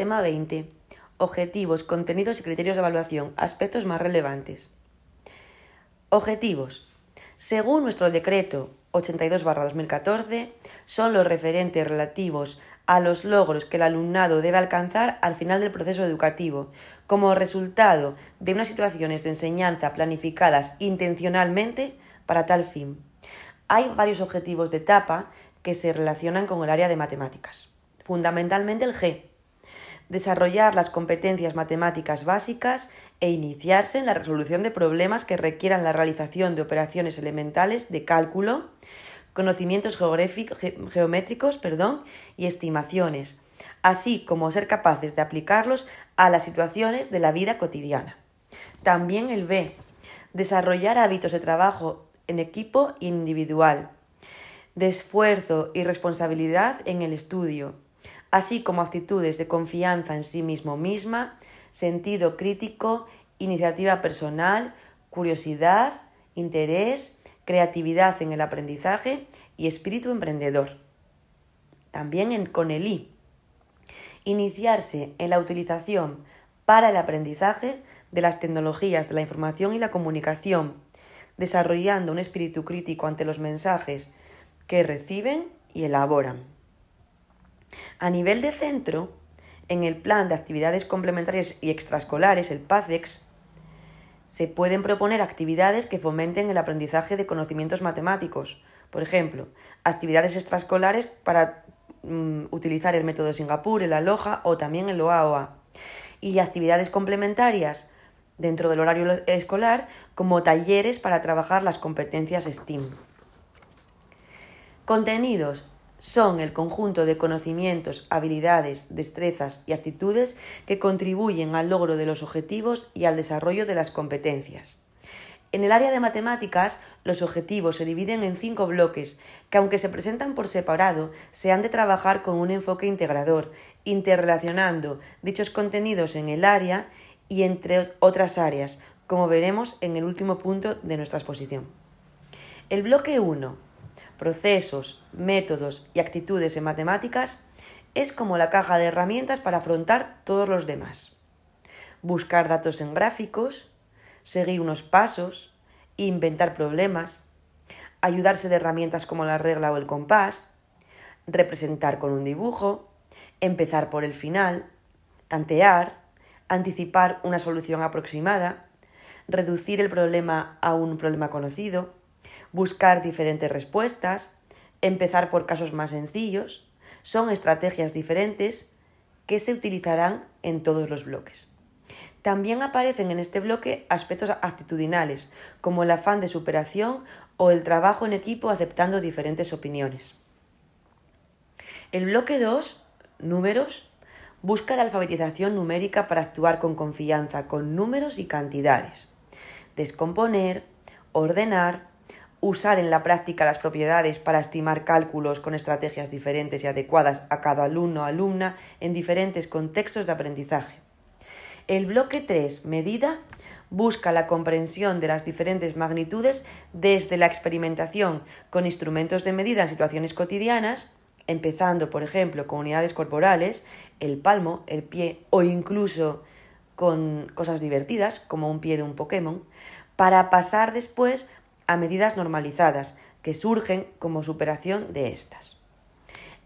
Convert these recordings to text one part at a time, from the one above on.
Tema 20. Objetivos, contenidos y criterios de evaluación. Aspectos más relevantes. Objetivos. Según nuestro decreto 82-2014, son los referentes relativos a los logros que el alumnado debe alcanzar al final del proceso educativo, como resultado de unas situaciones de enseñanza planificadas intencionalmente para tal fin. Hay varios objetivos de etapa que se relacionan con el área de matemáticas. Fundamentalmente el G, desarrollar las competencias matemáticas básicas e iniciarse en la resolución de problemas que requieran la realización de operaciones elementales de cálculo, conocimientos geométricos perdón, y estimaciones, así como ser capaces de aplicarlos a las situaciones de la vida cotidiana. También el B, desarrollar hábitos de trabajo en equipo individual, de esfuerzo y responsabilidad en el estudio, así como actitudes de confianza en sí mismo misma, sentido crítico, iniciativa personal, curiosidad, interés, creatividad en el aprendizaje y espíritu emprendedor. También con el I. Iniciarse en la utilización para el aprendizaje de las tecnologías de la información y la comunicación, desarrollando un espíritu crítico ante los mensajes que reciben y elaboran. A nivel de centro, en el plan de actividades complementarias y extraescolares, el PACEX, se pueden proponer actividades que fomenten el aprendizaje de conocimientos matemáticos. Por ejemplo, actividades extraescolares para mm, utilizar el método de Singapur, el ALOJA o también el OAOA. Y actividades complementarias dentro del horario escolar como talleres para trabajar las competencias STEAM. Contenidos son el conjunto de conocimientos, habilidades, destrezas y actitudes que contribuyen al logro de los objetivos y al desarrollo de las competencias. En el área de matemáticas, los objetivos se dividen en cinco bloques, que aunque se presentan por separado, se han de trabajar con un enfoque integrador, interrelacionando dichos contenidos en el área y entre otras áreas, como veremos en el último punto de nuestra exposición. El bloque 1 procesos, métodos y actitudes en matemáticas es como la caja de herramientas para afrontar todos los demás. Buscar datos en gráficos, seguir unos pasos, inventar problemas, ayudarse de herramientas como la regla o el compás, representar con un dibujo, empezar por el final, tantear, anticipar una solución aproximada, reducir el problema a un problema conocido, buscar diferentes respuestas, empezar por casos más sencillos, son estrategias diferentes que se utilizarán en todos los bloques. También aparecen en este bloque aspectos actitudinales, como el afán de superación o el trabajo en equipo aceptando diferentes opiniones. El bloque 2, números, busca la alfabetización numérica para actuar con confianza con números y cantidades. Descomponer, ordenar, usar en la práctica las propiedades para estimar cálculos con estrategias diferentes y adecuadas a cada alumno o alumna en diferentes contextos de aprendizaje. El bloque 3, medida, busca la comprensión de las diferentes magnitudes desde la experimentación con instrumentos de medida en situaciones cotidianas, empezando, por ejemplo, con unidades corporales, el palmo, el pie o incluso con cosas divertidas, como un pie de un Pokémon, para pasar después a medidas normalizadas que surgen como superación de estas.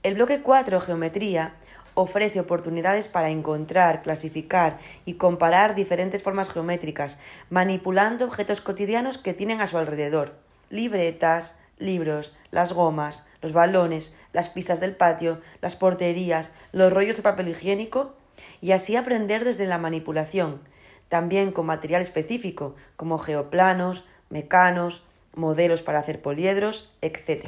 El bloque 4, Geometría, ofrece oportunidades para encontrar, clasificar y comparar diferentes formas geométricas, manipulando objetos cotidianos que tienen a su alrededor, libretas, libros, las gomas, los balones, las pistas del patio, las porterías, los rollos de papel higiénico, y así aprender desde la manipulación, también con material específico, como geoplanos, mecanos, modelos para hacer poliedros, etc.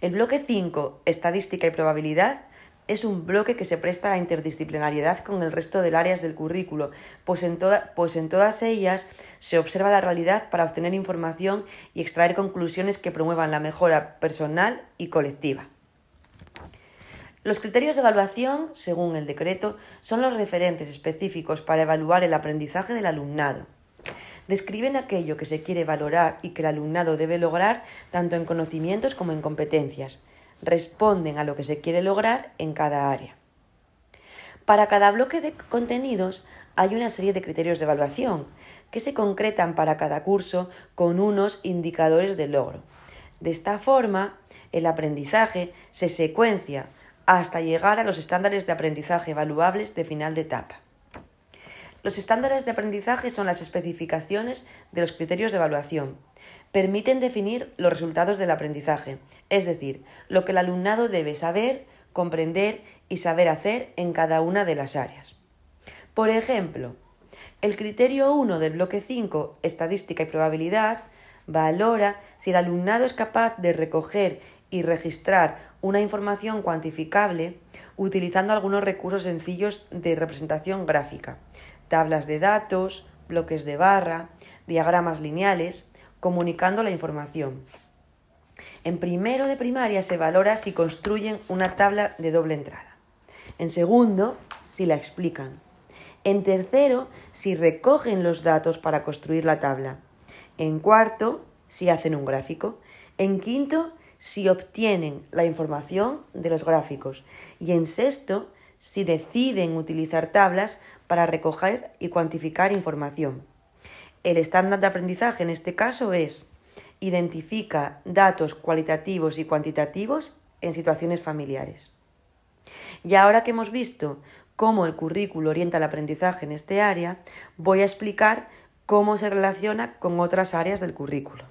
El bloque 5, estadística y probabilidad, es un bloque que se presta a la interdisciplinariedad con el resto de áreas del currículo, pues en, pues en todas ellas se observa la realidad para obtener información y extraer conclusiones que promuevan la mejora personal y colectiva. Los criterios de evaluación, según el decreto, son los referentes específicos para evaluar el aprendizaje del alumnado describen aquello que se quiere valorar y que el alumnado debe lograr tanto en conocimientos como en competencias. Responden a lo que se quiere lograr en cada área. Para cada bloque de contenidos hay una serie de criterios de evaluación que se concretan para cada curso con unos indicadores de logro. De esta forma, el aprendizaje se secuencia hasta llegar a los estándares de aprendizaje evaluables de final de etapa. Los estándares de aprendizaje son las especificaciones de los criterios de evaluación. Permiten definir los resultados del aprendizaje, es decir, lo que el alumnado debe saber, comprender y saber hacer en cada una de las áreas. Por ejemplo, el criterio 1 del bloque 5, estadística y probabilidad, valora si el alumnado es capaz de recoger y registrar una información cuantificable utilizando algunos recursos sencillos de representación gráfica, tablas de datos, bloques de barra, diagramas lineales, comunicando la información. En primero de primaria se valora si construyen una tabla de doble entrada. En segundo, si la explican. En tercero, si recogen los datos para construir la tabla. En cuarto, si hacen un gráfico. En quinto, si obtienen la información de los gráficos. Y en sexto, si deciden utilizar tablas para recoger y cuantificar información. El estándar de aprendizaje en este caso es identifica datos cualitativos y cuantitativos en situaciones familiares. Y ahora que hemos visto cómo el currículo orienta el aprendizaje en este área, voy a explicar cómo se relaciona con otras áreas del currículo.